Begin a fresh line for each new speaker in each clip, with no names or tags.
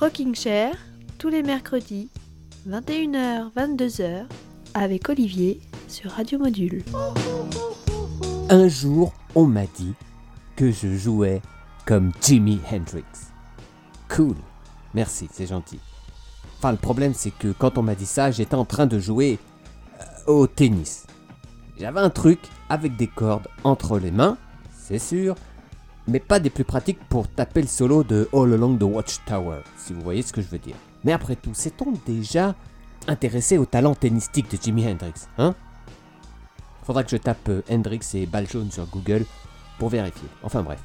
Rocking Chair, tous les mercredis, 21h, 22h, avec Olivier sur Radio Module.
Un jour, on m'a dit que je jouais comme Jimi Hendrix. Cool. Merci, c'est gentil. Enfin, le problème, c'est que quand on m'a dit ça, j'étais en train de jouer euh, au tennis. J'avais un truc avec des cordes entre les mains, c'est sûr, mais pas des plus pratiques pour taper le solo de All Along the Watchtower, si vous voyez ce que je veux dire. Mais après tout, s'est-on déjà intéressé au talent tennistique de Jimi Hendrix, hein? Faudra que je tape euh, Hendrix et balle sur Google pour vérifier. Enfin bref.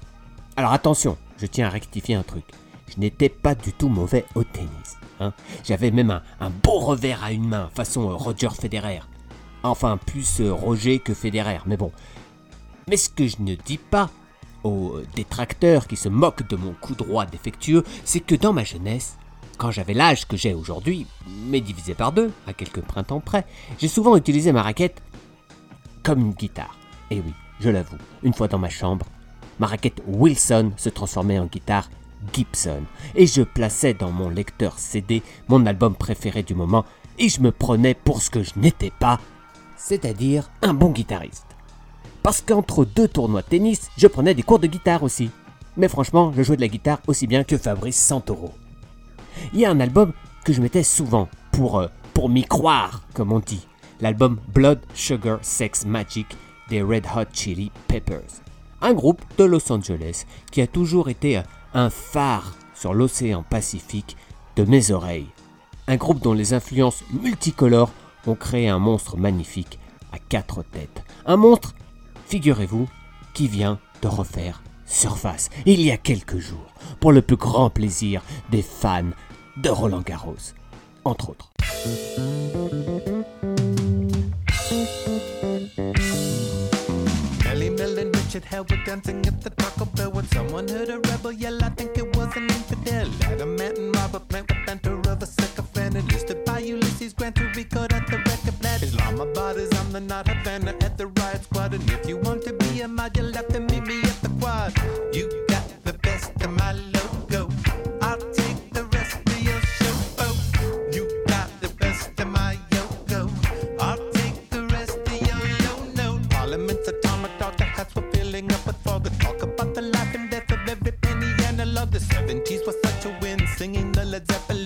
Alors attention, je tiens à rectifier un truc. Je n'étais pas du tout mauvais au tennis. Hein. J'avais même un, un, beau revers à une main, façon euh, Roger Federer. Enfin, plus euh, Roger que Federer, mais bon. Mais ce que je ne dis pas aux détracteurs qui se moquent de mon coup droit défectueux, c'est que dans ma jeunesse, quand j'avais l'âge que j'ai aujourd'hui, mais divisé par deux, à quelques printemps près, j'ai souvent utilisé ma raquette comme une guitare. Et oui, je l'avoue, une fois dans ma chambre, ma raquette Wilson se transformait en guitare Gibson, et je plaçais dans mon lecteur CD mon album préféré du moment, et je me prenais pour ce que je n'étais pas, c'est-à-dire un bon guitariste. Parce qu'entre deux tournois de tennis, je prenais des cours de guitare aussi. Mais franchement, je jouais de la guitare aussi bien que Fabrice Santoro. Il y a un album que je mettais souvent pour, euh, pour m'y croire, comme on dit. L'album Blood, Sugar, Sex, Magic des Red Hot Chili Peppers. Un groupe de Los Angeles qui a toujours été euh, un phare sur l'océan Pacifique de mes oreilles. Un groupe dont les influences multicolores ont créé un monstre magnifique à quatre têtes. Un monstre, figurez-vous, qui vient de refaire surface il y a quelques jours, pour le plus grand plaisir des fans de Roland Garros, entre autres.
Richard Hell were dancing at the Taco Bell when someone heard a rebel yell. I think it was an infidel. Adam and Robert Plant, the banter of a sycophant. Enlisted by Ulysses Grant to record at the record plant. Islamabad is on the not Havana at the riot squad. And if you want to be a mod, you'll have to meet me at the quad. You got the best of my logo. Led Zeppelin.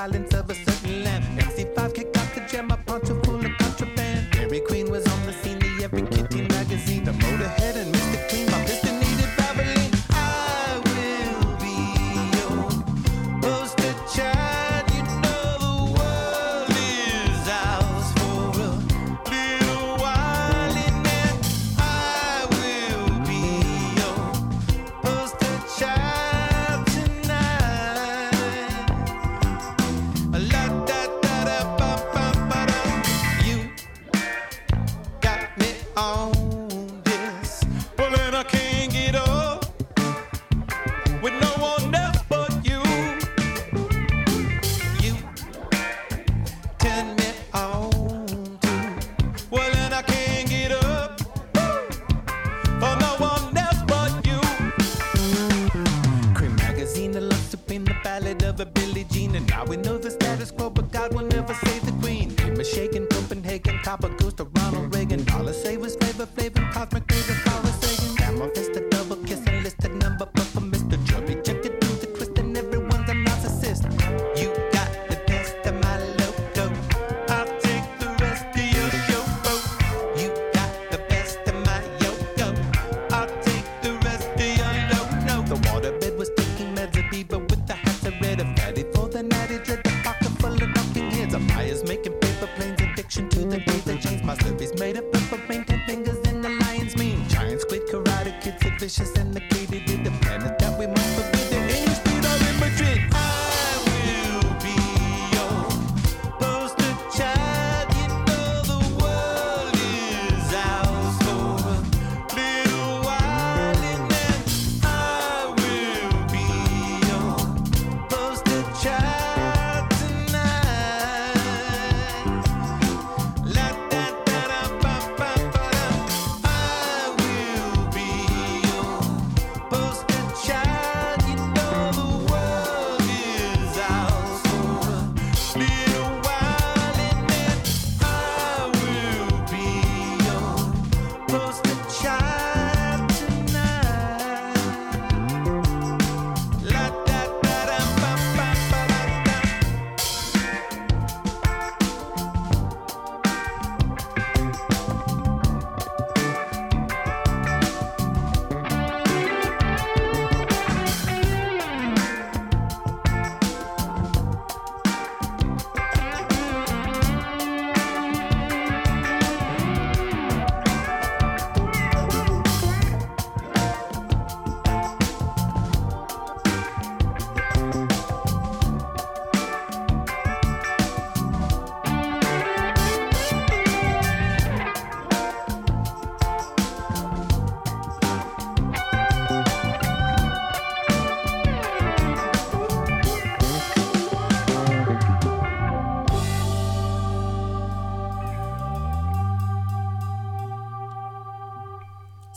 Silence of a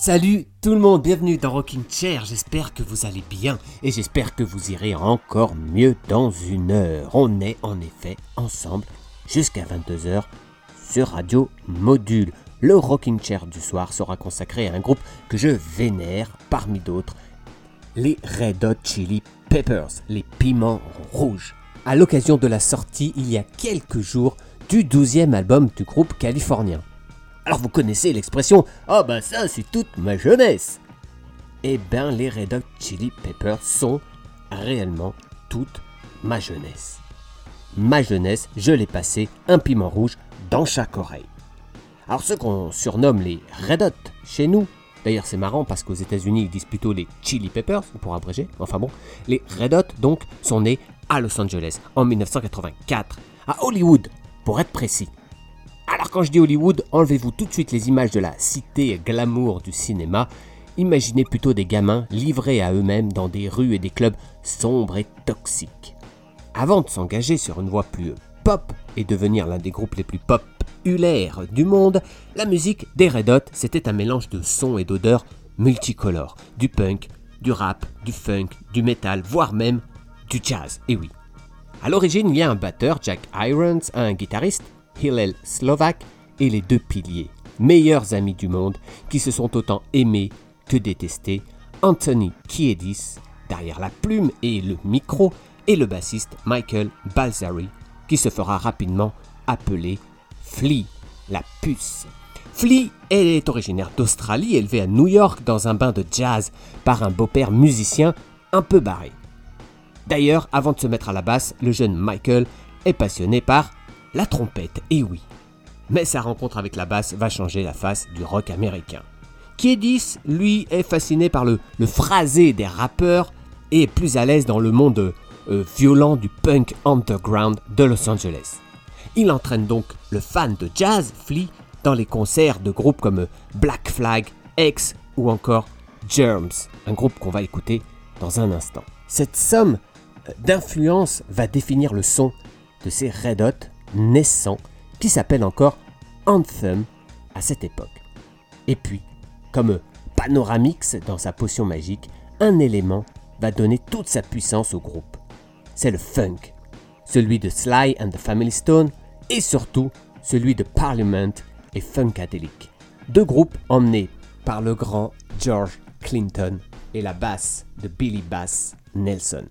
Salut tout le monde, bienvenue dans Rocking Chair, j'espère que vous allez bien et j'espère que vous irez encore mieux dans une heure. On est en effet ensemble jusqu'à 22h sur Radio Module. Le Rocking Chair du soir sera consacré à un groupe que je vénère parmi d'autres, les Red Hot Chili Peppers, les piments rouges. À l'occasion de la sortie il y a quelques jours du 12e album du groupe californien. Alors vous connaissez l'expression Ah bah ça c'est toute ma jeunesse Eh ben les Red Hot Chili Peppers sont réellement toute ma jeunesse. Ma jeunesse, je l'ai passé un piment rouge dans chaque oreille. Alors ceux qu'on surnomme les Red Hot chez nous, d'ailleurs c'est marrant parce qu'aux États-Unis ils disent plutôt les Chili Peppers pour abréger, enfin bon, les Red Hot donc sont nés à Los Angeles en 1984, à Hollywood pour être précis. Alors quand je dis Hollywood, enlevez-vous tout de suite les images de la cité glamour du cinéma. Imaginez plutôt des gamins livrés à eux-mêmes dans des rues et des clubs sombres et toxiques. Avant de s'engager sur une voie plus pop et devenir l'un des groupes les plus populaires du monde, la musique des Red Hot, c'était un mélange de sons et d'odeurs multicolores. Du punk, du rap, du funk, du metal, voire même du jazz. Et oui. À l'origine, il y a un batteur, Jack Irons, un guitariste, Hillel Slovak et les deux piliers, meilleurs amis du monde, qui se sont autant aimés que détestés, Anthony Kiedis, derrière la plume et le micro, et le bassiste Michael Balzari, qui se fera rapidement appeler Flea, la puce. Flea est originaire d'Australie, élevé à New York dans un bain de jazz par un beau-père musicien un peu barré. D'ailleurs, avant de se mettre à la basse, le jeune Michael est passionné par la trompette, et oui. Mais sa rencontre avec la basse va changer la face du rock américain. Kiedis, lui, est fasciné par le, le phrasé des rappeurs et est plus à l'aise dans le monde euh, violent du punk underground de Los Angeles. Il entraîne donc le fan de jazz, Flea, dans les concerts de groupes comme Black Flag, X ou encore Germs, un groupe qu'on va écouter dans un instant. Cette somme d'influence va définir le son de ces Red Hot naissants qui s'appelle encore Anthem à cette époque. Et puis, comme Panoramix dans sa potion magique, un élément va donner toute sa puissance au groupe. C'est le funk, celui de Sly and the Family Stone et surtout celui de Parliament et Funkadelic. Deux groupes emmenés par le grand George Clinton et la basse de Billy Bass Nelson.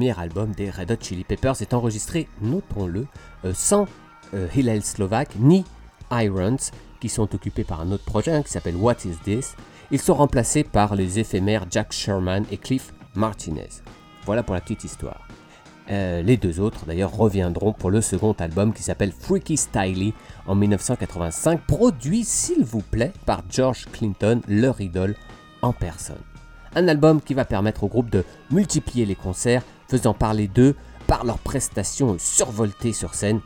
Premier album des Red Hot Chili Peppers est enregistré, notons-le, euh, sans euh, Hillel Slovak ni Irons, qui sont occupés par un autre projet hein, qui s'appelle What Is This. Ils sont remplacés par les éphémères Jack Sherman et Cliff Martinez. Voilà pour la petite histoire. Euh, les deux autres d'ailleurs reviendront pour le second album qui s'appelle Freaky Styley en 1985, produit s'il vous plaît par George Clinton, leur idole en personne. Un album qui va permettre au groupe de multiplier les concerts, faisant parler d'eux par leurs prestations survoltées sur scène,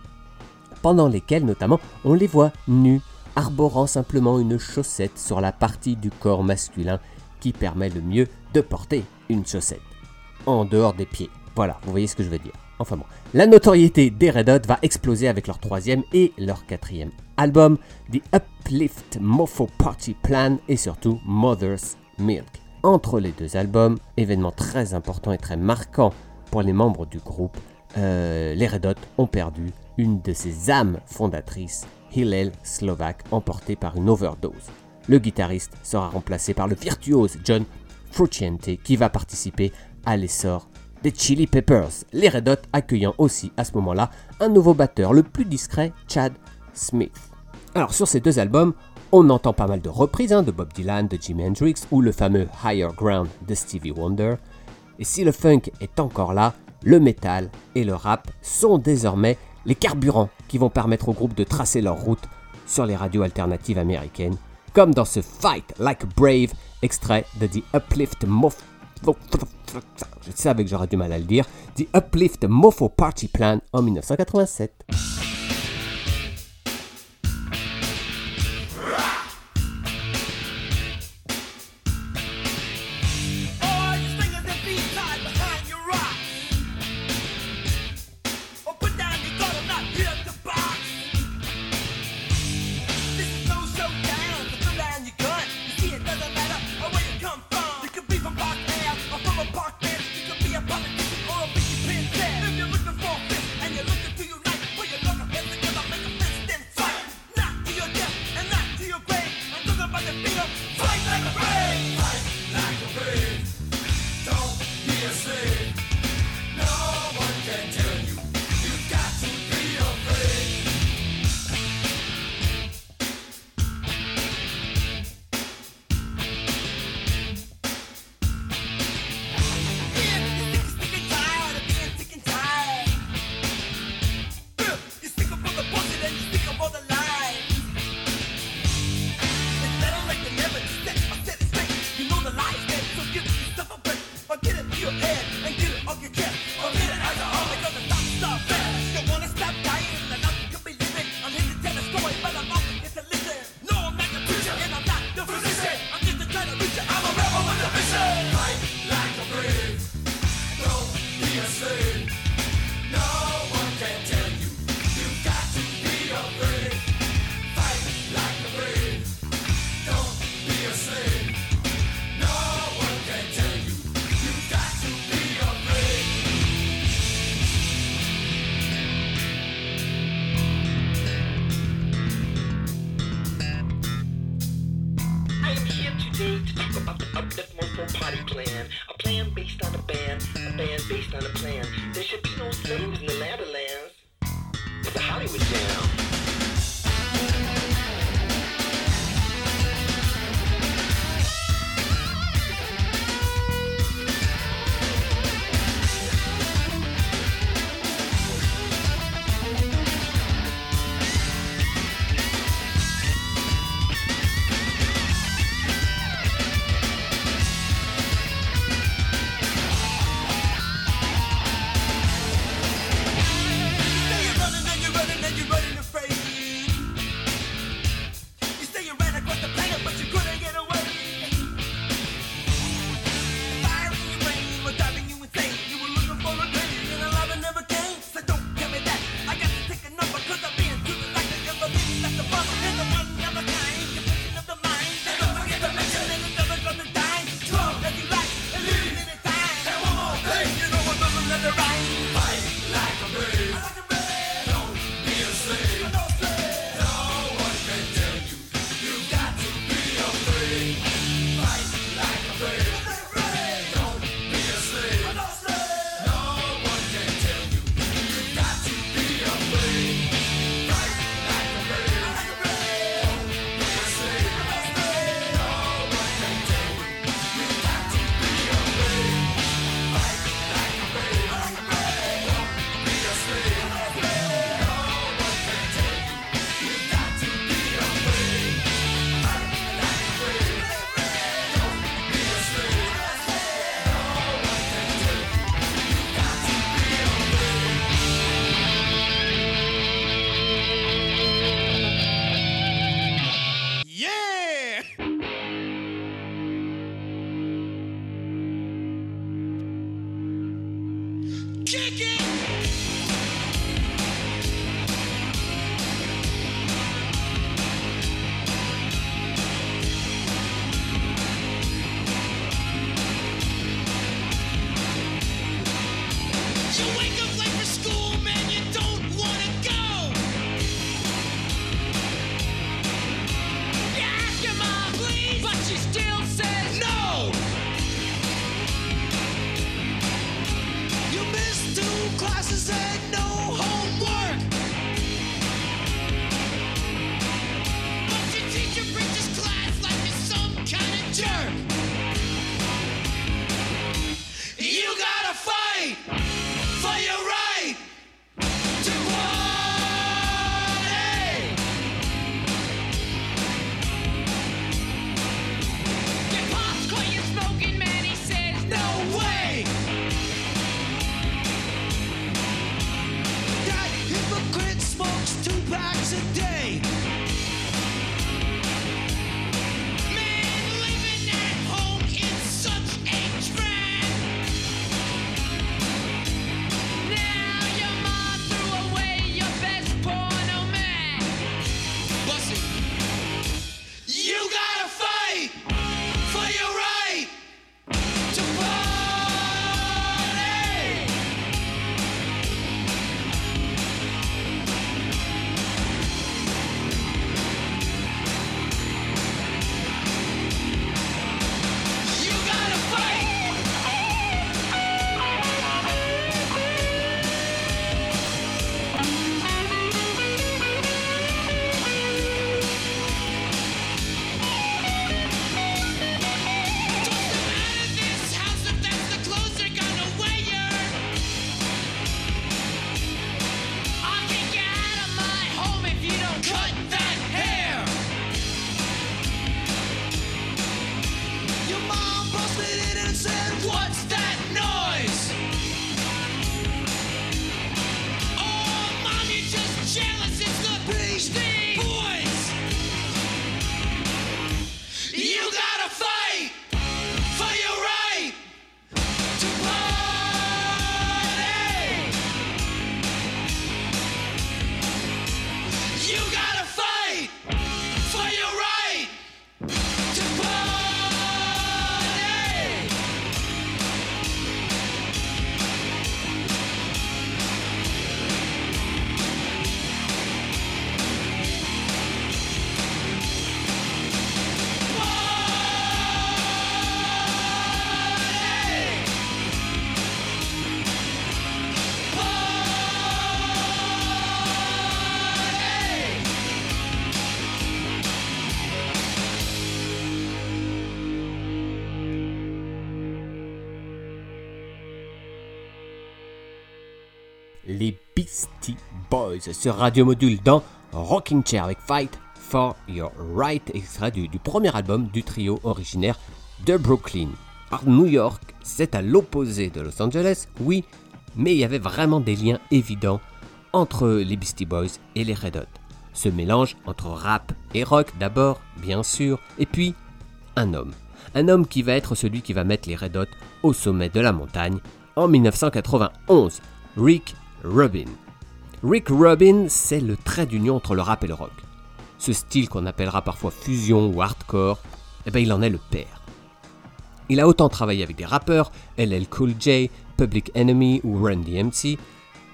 pendant lesquelles notamment on les voit nus, arborant simplement une chaussette sur la partie du corps masculin qui permet le mieux de porter une chaussette. En dehors des pieds. Voilà, vous voyez ce que je veux dire. Enfin bon, la notoriété des Red Hot va exploser avec leur troisième et leur quatrième album, The Uplift Mofo Party Plan et surtout Mother's Milk. Entre les deux albums, événement très important et très marquant pour les membres du groupe, euh, les Red Hot ont perdu une de ses âmes fondatrices, Hillel Slovak, emportée par une overdose. Le guitariste sera remplacé par le virtuose John Frusciante qui va participer à l'essor des Chili Peppers, les Red Hot accueillant aussi à ce moment-là un nouveau batteur, le plus discret, Chad Smith. Alors sur ces deux albums, on entend pas mal de reprises hein, de Bob Dylan, de Jimi Hendrix ou le fameux Higher Ground de Stevie Wonder. Et si le funk est encore là, le metal et le rap sont désormais les carburants qui vont permettre au groupe de tracer leur route sur les radios alternatives américaines, comme dans ce Fight Like Brave, extrait de The Uplift Mofo. Je savais que j'aurais du mal à le dire. The Uplift Mofo Party Plan en 1987.
Beastie Boys
sur Radio Module dans Rocking Chair avec Fight for Your Right, extrait du, du premier album du trio originaire de Brooklyn. Alors New York, c'est à l'opposé de Los Angeles, oui, mais il y avait vraiment des liens évidents entre les Beastie Boys et les Red Hot. Ce mélange entre rap et rock d'abord, bien sûr, et puis un homme. Un homme qui va être celui qui va mettre les Red Hot au sommet de la montagne en 1991, Rick Rubin. Rick Rubin, c'est le trait d'union entre le rap et le rock. Ce style qu'on appellera parfois fusion ou hardcore, eh ben il en est le père. Il a autant travaillé avec des rappeurs, LL Cool J, Public Enemy ou Run DMC,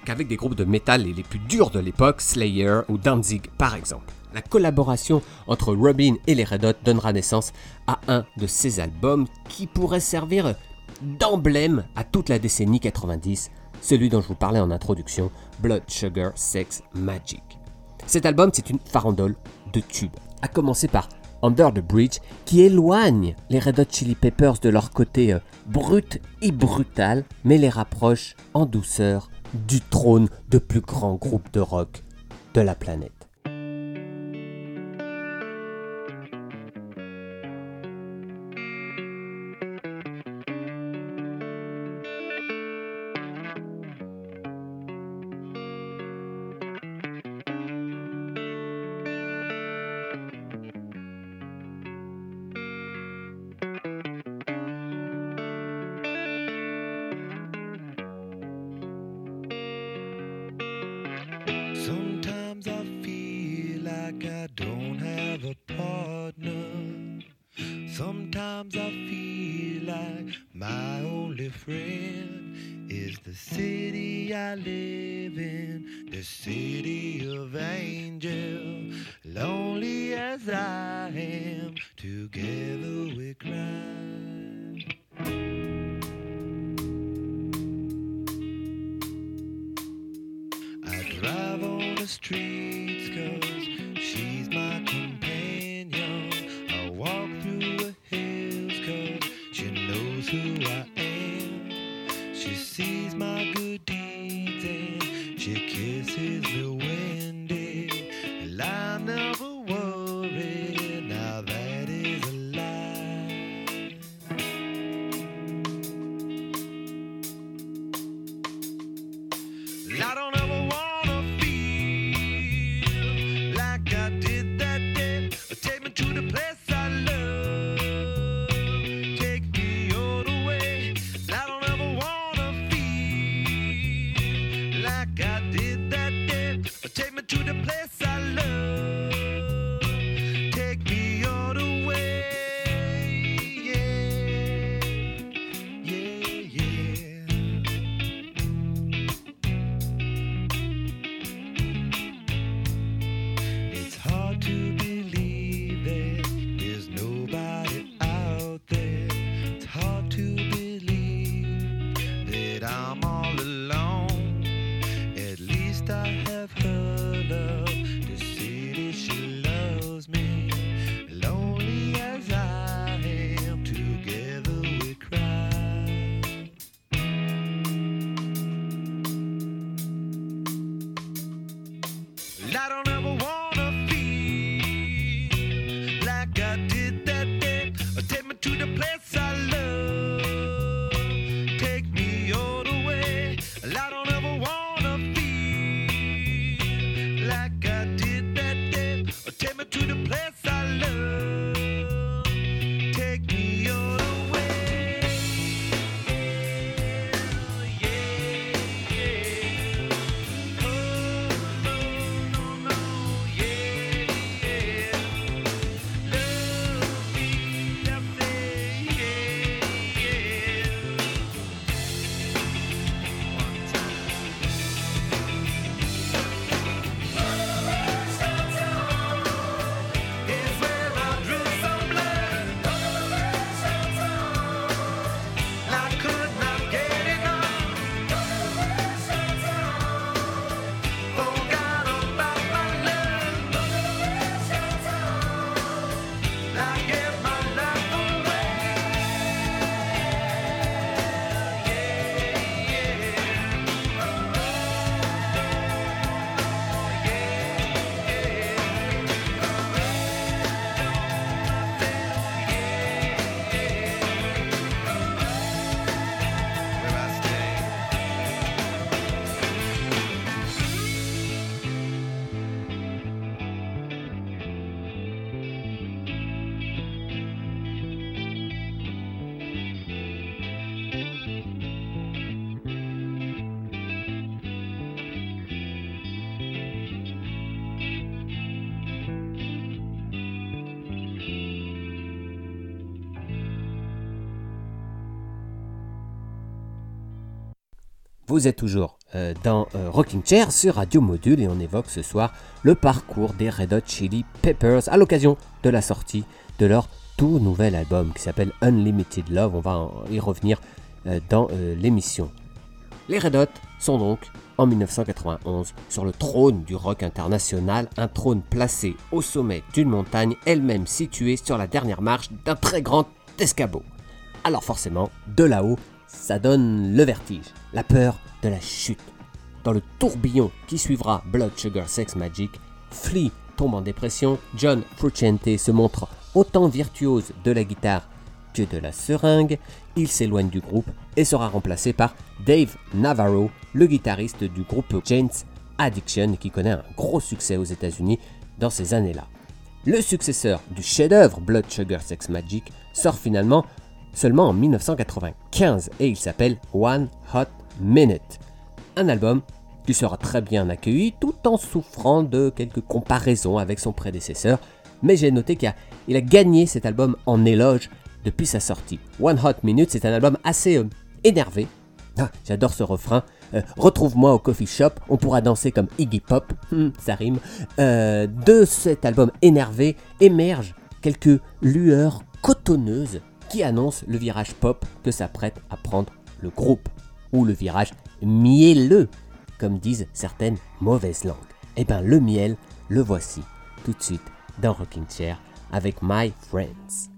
qu'avec des groupes de métal les, plus durs de l'époque, Slayer ou Danzig par exemple. La collaboration entre Rubin et les Red Hot donnera naissance à un de ces albums qui pourrait servir d'emblème à toute la décennie 90, celui dont je vous parlais en introduction, Blood Sugar Sex Magic. Cet album, c'est une farandole de tubes, à commencer par Under the Bridge, qui éloigne les Red Hot Chili Peppers de leur côté euh, brut et brutal, mais les rapproche en douceur du trône de plus grand groupe de rock de la planète. Vous êtes toujours euh, dans euh, Rocking Chair sur Radio Module et on évoque ce soir le parcours des Red Hot Chili Peppers à l'occasion de la sortie de leur tout nouvel album qui s'appelle Unlimited Love. On va y revenir euh, dans l'émission. Les Red Hot sont donc en 1991 sur le trône du rock international, un trône placé au sommet d'une montagne elle-même située sur la dernière marche d'un très grand escabeau. Alors forcément, de là-haut, ça donne le vertige, la peur de la chute. Dans le tourbillon qui suivra Blood Sugar Sex Magic, Flea tombe en dépression, John Frusciante se montre autant virtuose de la guitare que de la seringue, il s'éloigne du groupe et sera remplacé par Dave Navarro, le guitariste du groupe Jane's Addiction qui connaît un gros succès aux États-Unis dans ces années-là. Le successeur du chef-d'œuvre Blood Sugar Sex Magic sort finalement seulement en 1995 et il s'appelle One Hot Minute. Un album qui sera très bien accueilli tout en souffrant de quelques comparaisons avec son prédécesseur, mais j'ai noté qu'il a, gagné cet album en éloge depuis sa sortie. One Hot Minute, c'est un album assez euh, énervé. Ah, J'adore ce refrain. Euh, Retrouve-moi au coffee shop, on pourra danser comme Iggy Pop, Hmm, ça rime. Euh, de cet album énervé émergent quelques lueurs cotonneuses qui annoncent le virage pop que s'apprête à prendre le groupe, ou le virage mielleux, comme disent certaines mauvaises langues. Eh ben le miel, le voici tout de suite dans Rocking Chair avec My Friends.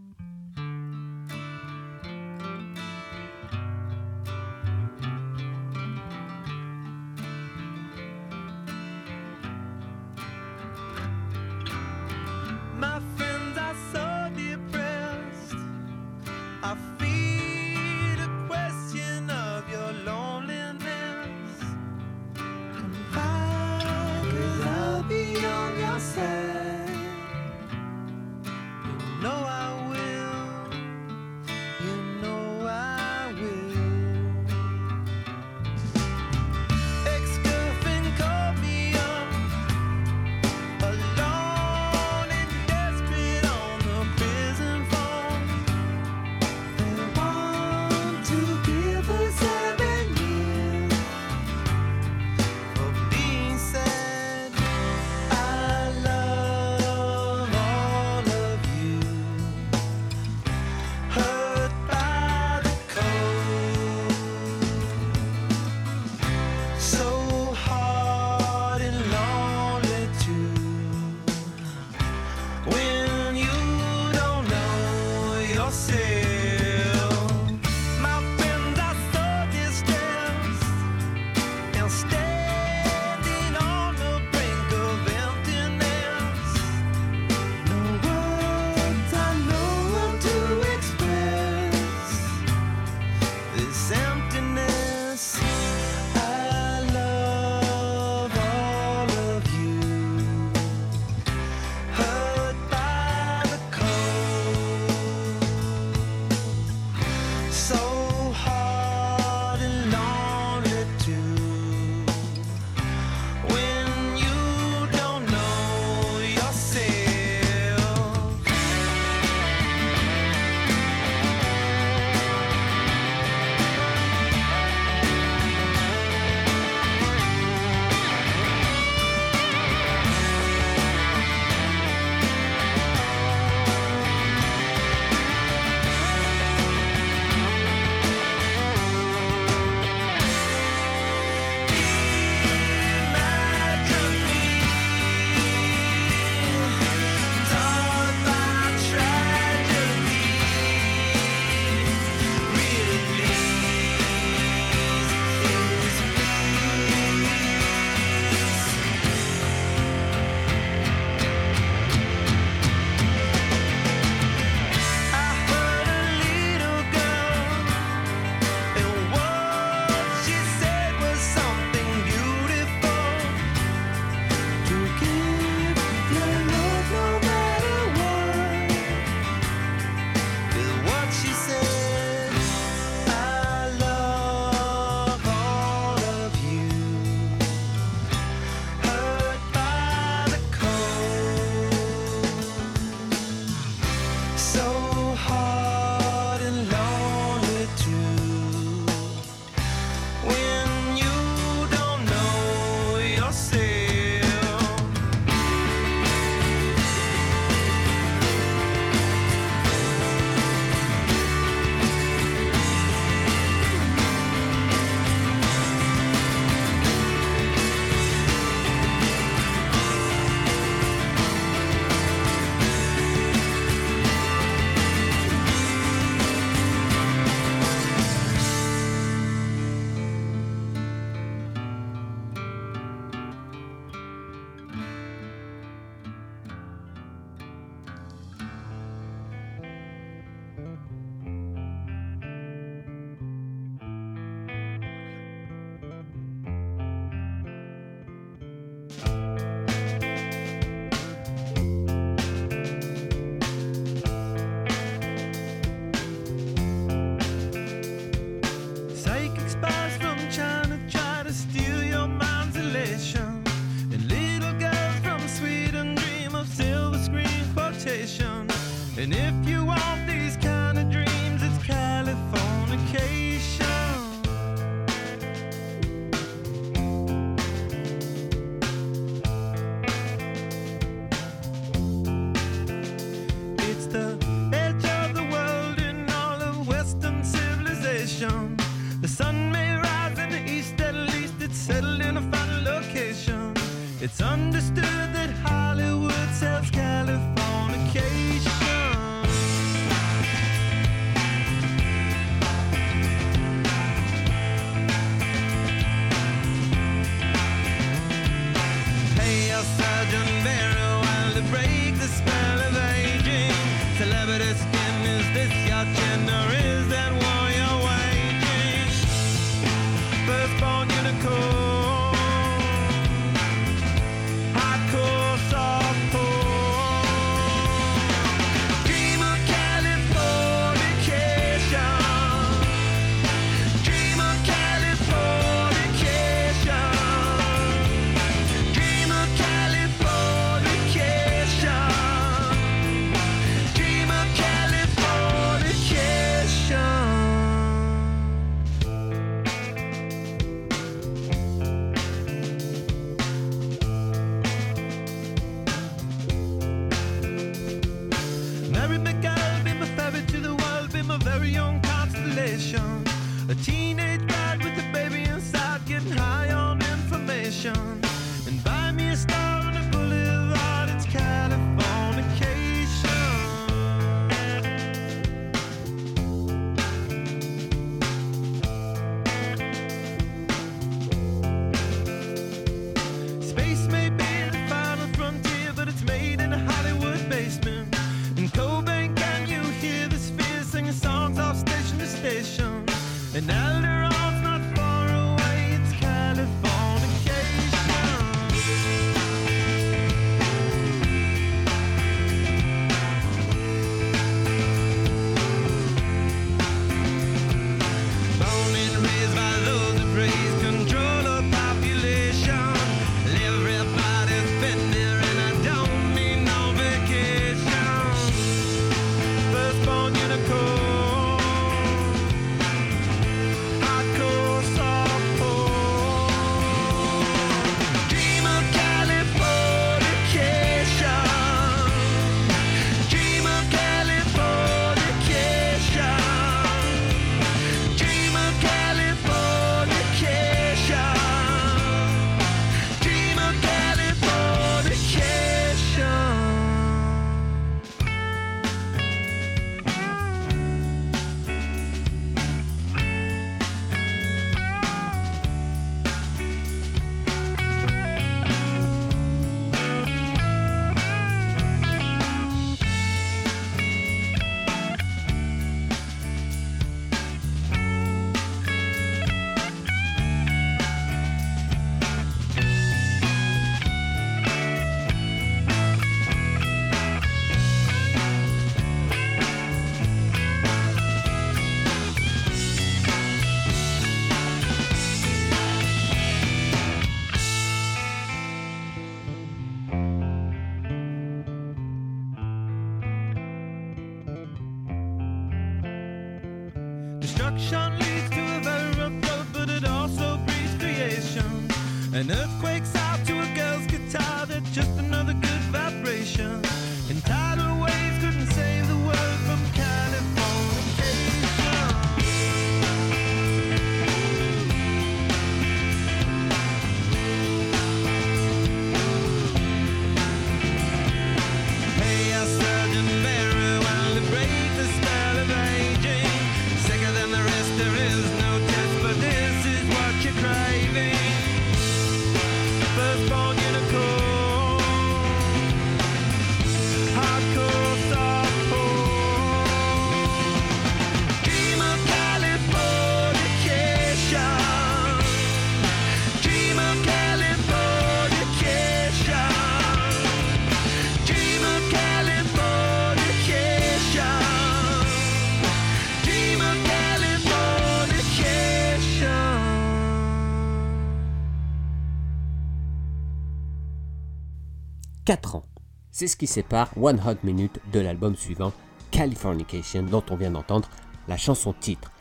C'est ce qui sépare One Hot Minute de l'album suivant, Californication, dont on vient d'entendre la chanson titre.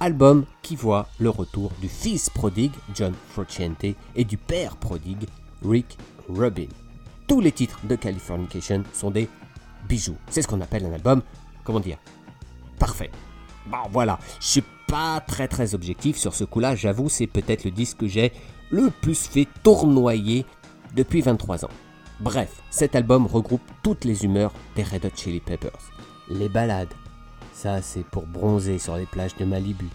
Album qui voit le retour du fils prodigue, John Frusciante, et du père prodigue, Rick Rubin. Tous les titres de Californication sont des bijoux. C'est ce qu'on appelle un album, comment dire, parfait. Bon voilà, je suis pas très très objectif sur ce coup-là, j'avoue, c'est peut-être le disque que j'ai le plus fait tournoyer depuis 23 ans. Bref, cet album regroupe toutes les humeurs des Red Hot Chili Peppers. Les balades, ça c'est pour bronzer sur les plages de Malibu.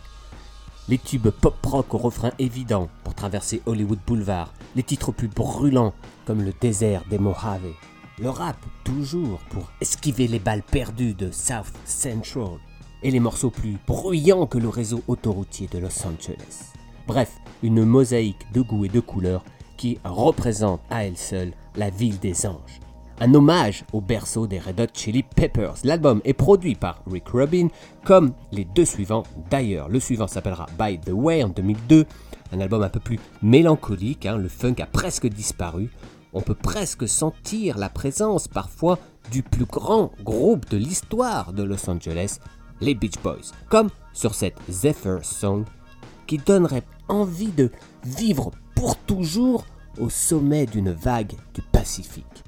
Les tubes pop-rock au refrain évident pour traverser Hollywood Boulevard. Les titres plus brûlants comme le désert des Mojave. Le rap toujours pour esquiver les balles perdues de South Central. Et les morceaux plus bruyants que le réseau autoroutier de Los Angeles. Bref, une mosaïque de goût et de couleurs qui représente à elle seule la ville des anges. Un hommage au berceau des Red Hot Chili Peppers. L'album est produit par Rick Rubin, comme les deux suivants d'ailleurs. Le suivant s'appellera By the Way en 2002, un album un peu plus mélancolique, hein. le funk a presque disparu. On peut presque sentir la présence parfois du plus grand groupe de l'histoire de Los Angeles, les Beach Boys, comme sur cette Zephyr Song qui donnerait envie de vivre pour toujours au sommet d'une vague du Pacifique.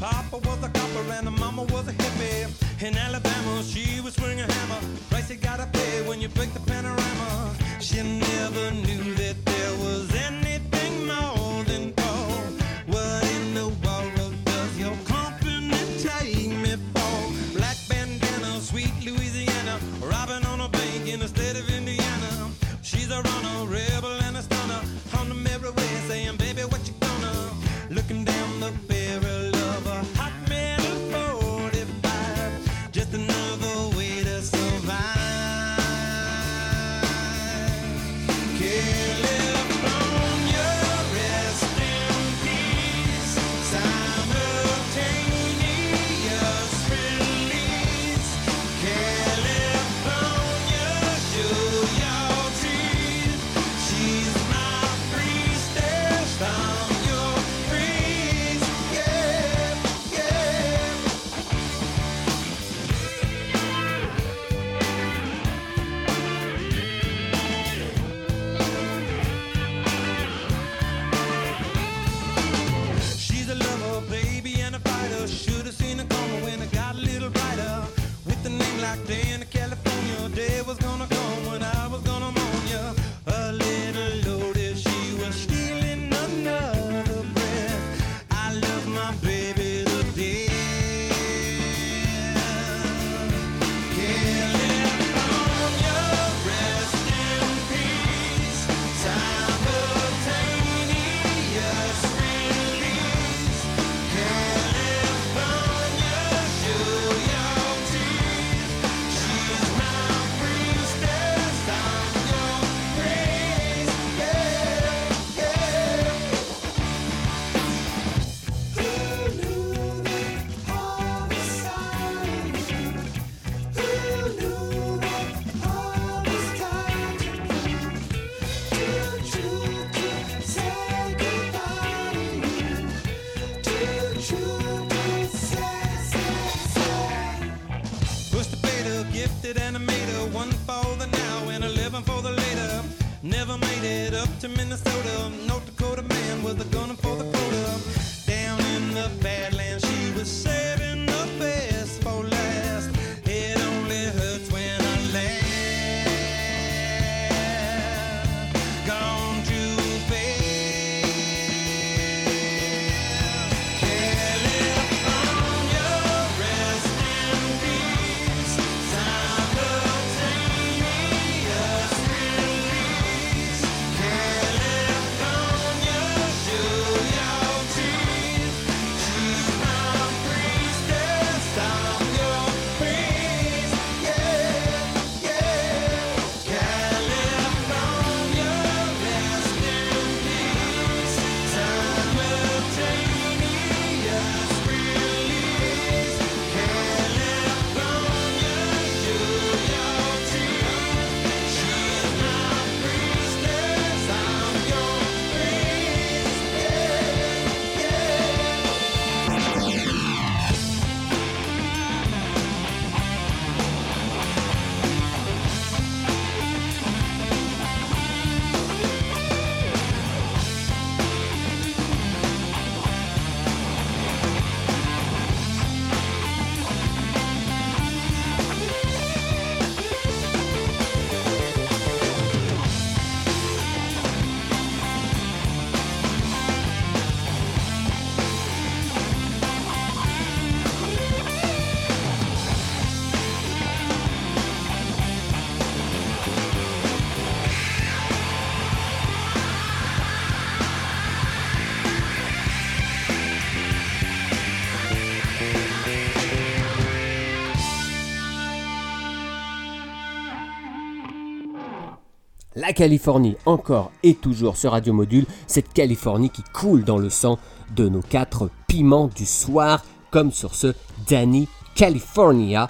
Papa was a copper and the mama was a hippie. In Alabama, she was swinging a hammer. Price you gotta pay when you break the panorama. She never knew
la Californie encore et toujours sur Radio Module, cette Californie qui coule dans le sang de nos quatre piments du soir, comme sur ce Danny California.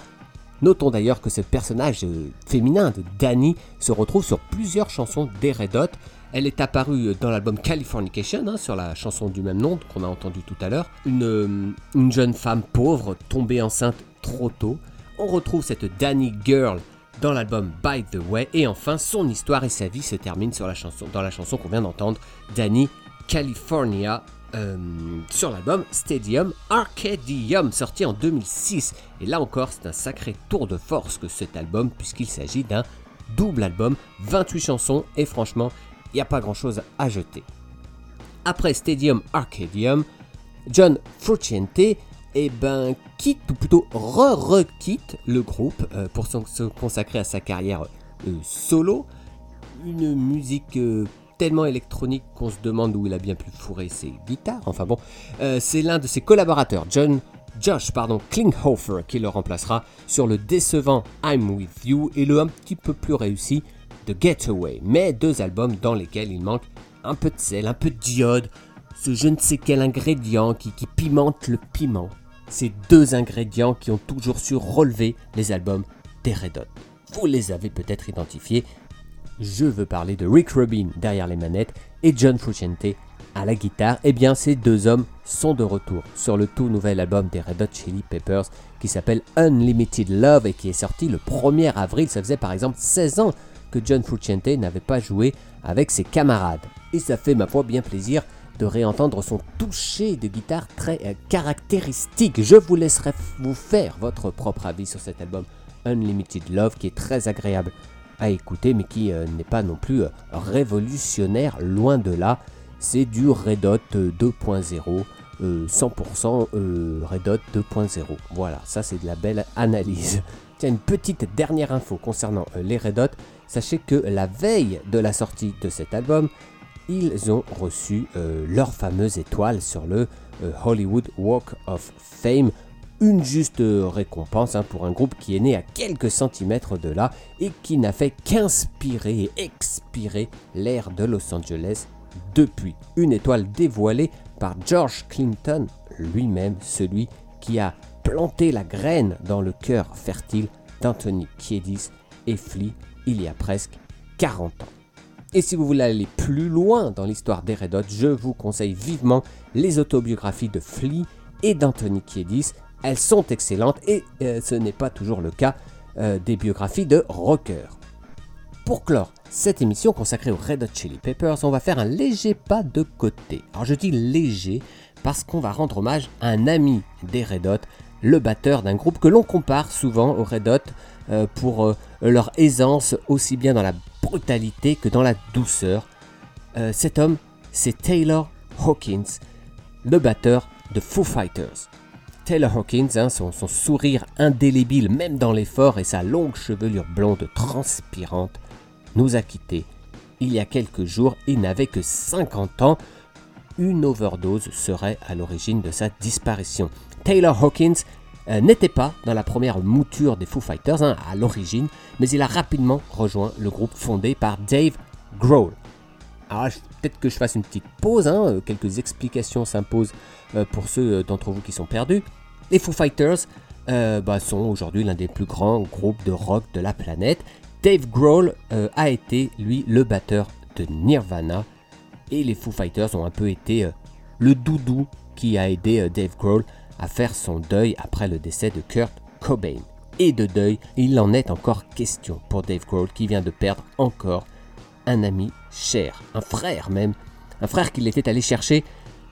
Notons d'ailleurs que ce personnage euh, féminin de Danny se retrouve sur plusieurs chansons des Red Hot. Elle est apparue dans l'album Californication, hein, sur la chanson du même nom qu'on a entendu tout à l'heure. Euh, une jeune femme pauvre tombée enceinte trop tôt. On retrouve cette Danny Girl dans l'album By the Way. Et enfin, son histoire et sa vie se terminent sur la chanson, dans la chanson qu'on vient d'entendre, Danny California, euh, sur l'album Stadium Arcadium, sorti en 2006. Et là encore, c'est un sacré tour de force que cet album, puisqu'il s'agit d'un double album, 28 chansons, et franchement, il n'y a pas grand chose à jeter. Après Stadium Arcadium, John Fruciente eh ben, quitte, ou plutôt re-requitte le groupe euh, pour se consacrer à sa carrière euh, solo. Une musique euh, tellement électronique qu'on se demande où il a bien pu fourrer ses guitares. Enfin bon, c'est l'un de ses collaborateurs, John Josh pardon, Klinghoffer, qui le remplacera sur le décevant I'm With You et le un petit peu plus réussi The Getaway. Mais deux albums dans lesquels il manque un peu de sel, un peu d'iode, ce je ne sais quel ingrédient qui pimente le piment. Ces deux ingrédients qui ont toujours su relever les albums des Red Hot. Vous les avez peut-être identifiés. Je veux parler de Rick Rubin derrière les manettes et John Frusciante à la guitare. Eh bien, ces deux hommes sont de retour sur le tout nouvel album des Red Hot Chili Peppers qui s'appelle Unlimited Love et qui est sorti le 1er avril. Ça faisait par exemple 16 ans que John Frusciante n'avait pas joué avec ses camarades. Et ça fait ma foi bien plaisir de réentendre son toucher de guitare très euh, caractéristique. Je vous laisserai vous faire votre propre avis sur cet album Unlimited Love qui est très agréable à écouter mais qui euh, n'est pas non plus euh, révolutionnaire, loin de là. C'est du Red Hot euh, 2.0, euh, 100% euh, Red Hot 2.0. Voilà, ça c'est de la belle analyse. Tiens, une petite dernière info concernant les Red Hot. Sachez que la veille de la sortie de cet album, ils ont reçu euh, leur fameuse étoile sur le euh, Hollywood Walk of Fame. Une juste euh, récompense hein, pour un groupe qui est né à quelques centimètres de là et qui n'a fait qu'inspirer et expirer l'air de Los Angeles depuis. Une étoile dévoilée par George Clinton lui-même, celui qui a planté la graine dans le cœur fertile d'Anthony Kiedis et Flea il y a presque 40 ans. Et si vous voulez aller plus loin dans l'histoire des Red Hot, je vous conseille vivement les autobiographies de Flea et d'Anthony Kiedis. Elles sont excellentes et euh, ce n'est pas toujours le cas euh, des biographies de rockers. Pour clore cette émission consacrée aux Red Hot Chili Peppers, on va faire un léger pas de côté. Alors je dis léger parce qu'on va rendre hommage à un ami des Red Hot, le batteur d'un groupe que l'on compare souvent aux Red Hot euh, pour leur aisance aussi bien dans la brutalité que dans la douceur. Euh, cet homme, c'est Taylor Hawkins, le batteur de Foo Fighters. Taylor Hawkins, hein, son, son sourire indélébile même dans l'effort et sa longue chevelure blonde transpirante, nous a quittés il y a quelques jours. Il n'avait que 50 ans. Une overdose serait à l'origine de sa disparition. Taylor Hawkins n'était pas dans la première mouture des Foo Fighters hein, à l'origine, mais il a rapidement rejoint le groupe fondé par Dave Grohl. Alors, peut-être que je fasse une petite pause, hein, euh, quelques explications s'imposent euh, pour ceux euh, d'entre vous qui sont perdus. Les Foo Fighters euh, bah, sont aujourd'hui l'un des plus grands groupes de rock de la planète. Dave Grohl euh, a été, lui, le batteur de Nirvana. Et les Foo Fighters ont un peu été euh, le doudou qui a aidé euh, Dave Grohl à faire son deuil après le décès de Kurt Cobain. Et de deuil, il en est encore question pour Dave Grohl qui vient de perdre encore un ami cher, un frère même, un frère qu'il était allé chercher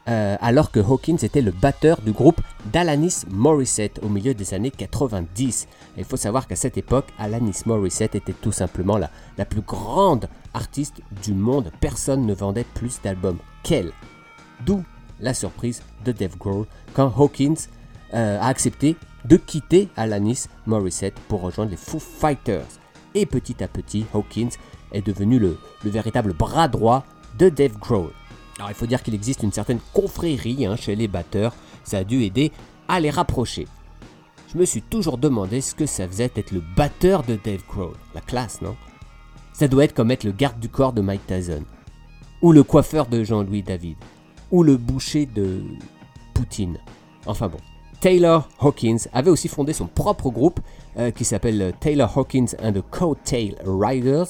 euh, alors que Hawkins était le batteur du groupe d'Alanis Morissette au milieu des années 90. Et il faut savoir qu'à cette époque, Alanis Morissette était tout simplement la, la plus grande artiste du monde. Personne ne vendait plus d'albums qu'elle. D'où la surprise de Dave Grohl quand Hawkins euh, a accepté de quitter Alanis Morissette pour rejoindre les Foo Fighters. Et petit à petit, Hawkins est devenu le, le véritable bras droit de Dave Grohl. Alors il faut dire qu'il existe une certaine confrérie hein, chez les batteurs, ça a dû aider à les rapprocher. Je me suis toujours demandé ce que ça faisait d'être le batteur de Dave Grohl. La classe, non? Ça doit être comme être le garde du corps de Mike Tyson, ou le coiffeur de Jean-Louis David, ou le boucher de Poutine. Enfin bon. Taylor Hawkins avait aussi fondé son propre groupe euh, qui s'appelle Taylor Hawkins and the Coattail Riders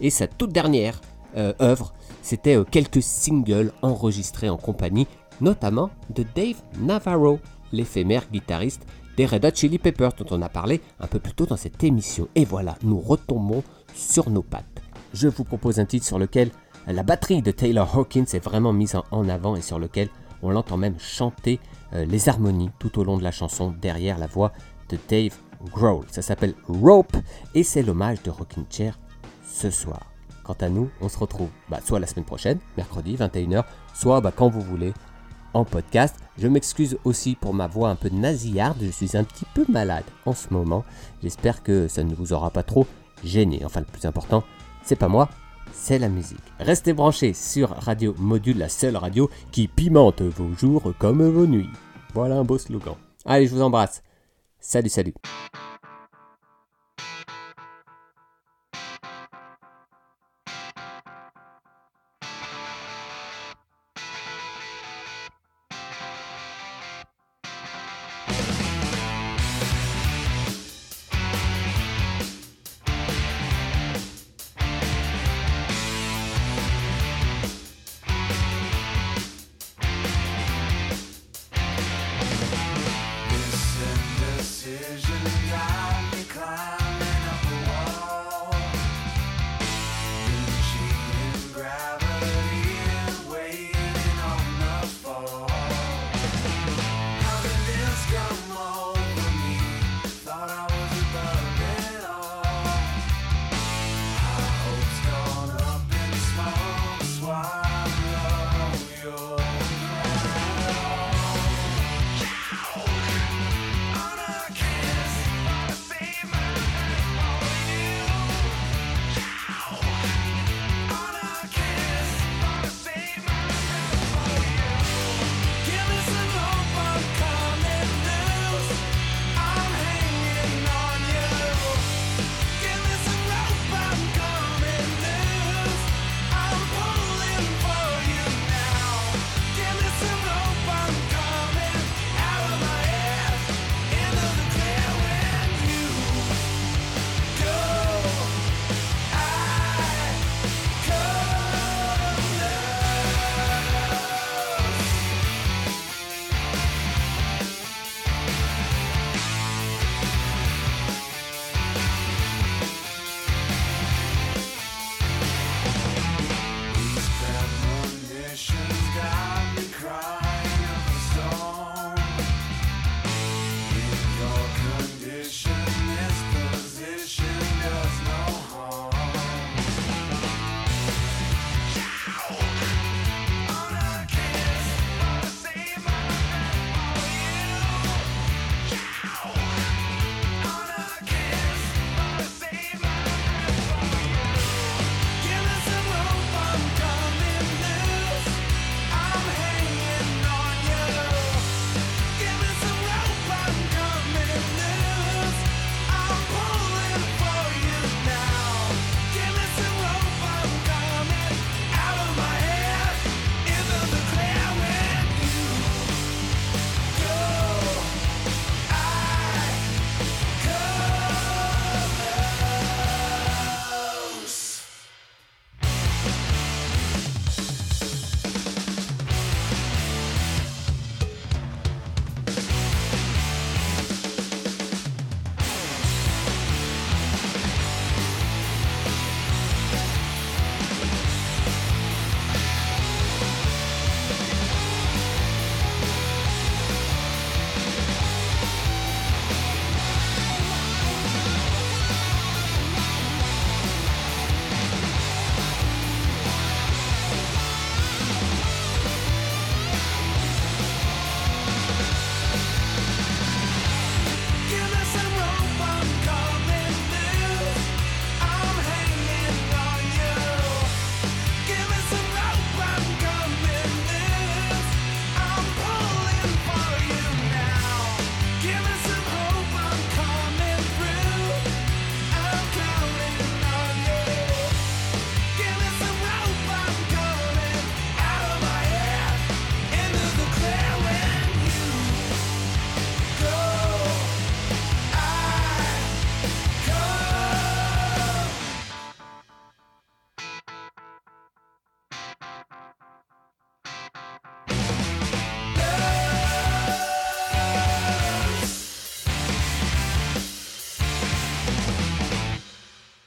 et sa toute dernière euh, œuvre c'était euh, quelques singles enregistrés en compagnie notamment de Dave Navarro, l'éphémère guitariste des Red Hot Chili Peppers dont on a parlé un peu plus tôt dans cette émission. Et voilà, nous retombons sur nos pattes. Je vous propose un titre sur lequel la batterie de Taylor Hawkins est vraiment mise en- avant et sur lequel On l'entend même chanter euh, les harmonies tout au long de la chanson derrière la voix de Dave Grohl. Ça s'appelle Rope et c'est l'hommage de Rockin' Chair ce soir. Quant à nous, on se retrouve bah, soit la semaine prochaine, mercredi 21h, soit bah, quand vous voulez en podcast. Je m'excuse aussi pour ma voix un peu nasillarde, je suis un petit peu malade en ce moment. J'espère que ça ne vous aura pas trop gêné. Enfin, le plus important, c'est pas moi, c'est la musique. Restez branchés sur Radio Module, la seule radio qui pimente vos jours comme vos nuits. Voilà un beau slogan. Allez, je vous embrasse. Salut, salut.